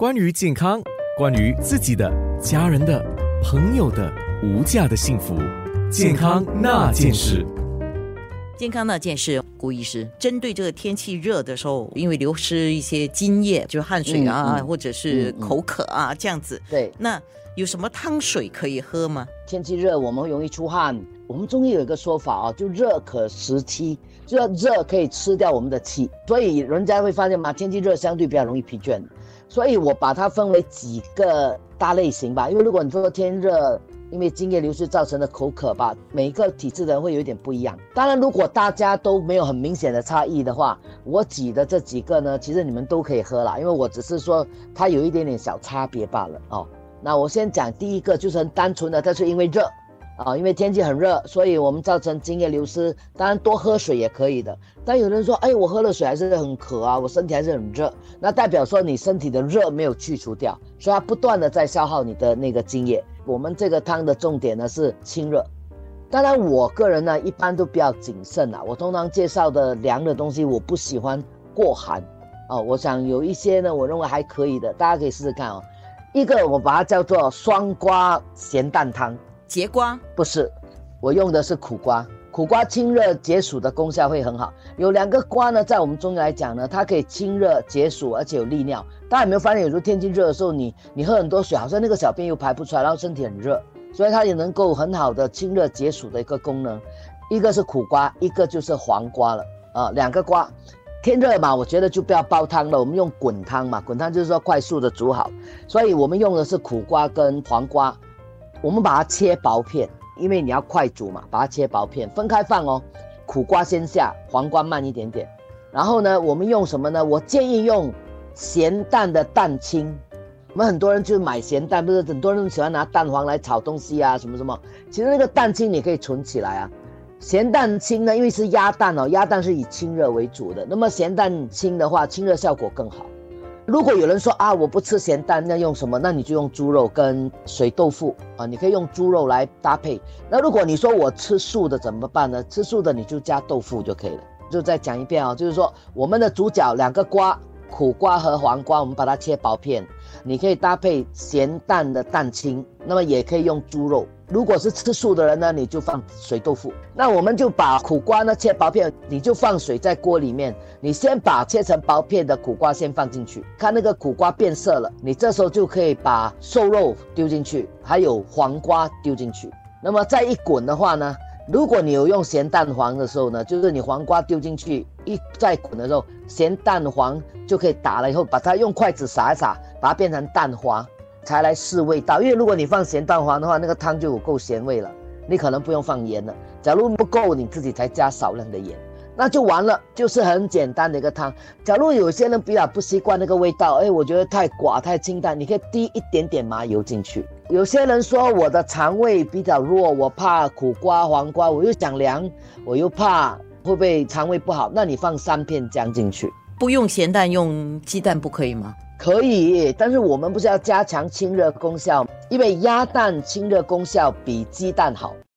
关于健康，关于自己的、家人的、朋友的无价的幸福，健康那件事。健康那件事，顾医师针对这个天气热的时候，因为流失一些津液，就是汗水啊，嗯嗯或者是口渴啊，这样子。对，那有什么汤水可以喝吗？天气热，我们容易出汗。我们中医有一个说法啊，就热可食气，就要热可以吃掉我们的气，所以人家会发现嘛，天气热相对比较容易疲倦。所以我把它分为几个大类型吧，因为如果你说天热，因为津液流失造成的口渴吧，每一个体质的人会有点不一样。当然，如果大家都没有很明显的差异的话，我举的这几个呢，其实你们都可以喝啦，因为我只是说它有一点点小差别罢了哦。那我先讲第一个，就是很单纯的，它是因为热啊，因为天气很热，所以我们造成津液流失。当然多喝水也可以的，但有人说，哎，我喝了水还是很渴啊，我身体还是很热，那代表说你身体的热没有去除掉，所以它不断的在消耗你的那个津液。我们这个汤的重点呢是清热。当然，我个人呢一般都比较谨慎啊，我通常介绍的凉的东西，我不喜欢过寒哦。我想有一些呢，我认为还可以的，大家可以试试看哦。一个我把它叫做双瓜咸蛋汤，节瓜不是，我用的是苦瓜。苦瓜清热解暑的功效会很好。有两个瓜呢，在我们中医来讲呢，它可以清热解暑，而且有利尿。大家有没有发现，有时候天气热的时候，你你喝很多水，好像那个小便又排不出来，然后身体很热，所以它也能够很好的清热解暑的一个功能。一个是苦瓜，一个就是黄瓜了啊，两个瓜。天热嘛，我觉得就不要煲汤了，我们用滚汤嘛，滚汤就是说快速的煮好，所以我们用的是苦瓜跟黄瓜，我们把它切薄片。因为你要快煮嘛，把它切薄片，分开放哦。苦瓜先下，黄瓜慢一点点。然后呢，我们用什么呢？我建议用咸蛋的蛋清。我们很多人就买咸蛋，不是很多人喜欢拿蛋黄来炒东西啊，什么什么。其实那个蛋清你可以存起来啊。咸蛋清呢，因为是鸭蛋哦，鸭蛋是以清热为主的。那么咸蛋清的话，清热效果更好。如果有人说啊，我不吃咸蛋，那用什么？那你就用猪肉跟水豆腐啊，你可以用猪肉来搭配。那如果你说我吃素的怎么办呢？吃素的你就加豆腐就可以了。就再讲一遍啊，就是说我们的主角两个瓜，苦瓜和黄瓜，我们把它切薄片。你可以搭配咸蛋的蛋清，那么也可以用猪肉。如果是吃素的人呢，你就放水豆腐。那我们就把苦瓜呢切薄片，你就放水在锅里面，你先把切成薄片的苦瓜先放进去，看那个苦瓜变色了，你这时候就可以把瘦肉丢进去，还有黄瓜丢进去。那么再一滚的话呢，如果你有用咸蛋黄的时候呢，就是你黄瓜丢进去一再滚的时候，咸蛋黄就可以打了以后，把它用筷子撒一撒，把它变成蛋花。才来试味道，因为如果你放咸蛋黄的话，那个汤就有够咸味了，你可能不用放盐了。假如不够，你自己才加少量的盐，那就完了，就是很简单的一个汤。假如有些人比较不习惯那个味道，哎，我觉得太寡太清淡，你可以滴一点点麻油进去。有些人说我的肠胃比较弱，我怕苦瓜、黄瓜，我又想凉，我又怕会不会肠胃不好，那你放三片姜进去。不用咸蛋，用鸡蛋不可以吗？可以，但是我们不是要加强清热功效，因为鸭蛋清热功效比鸡蛋好。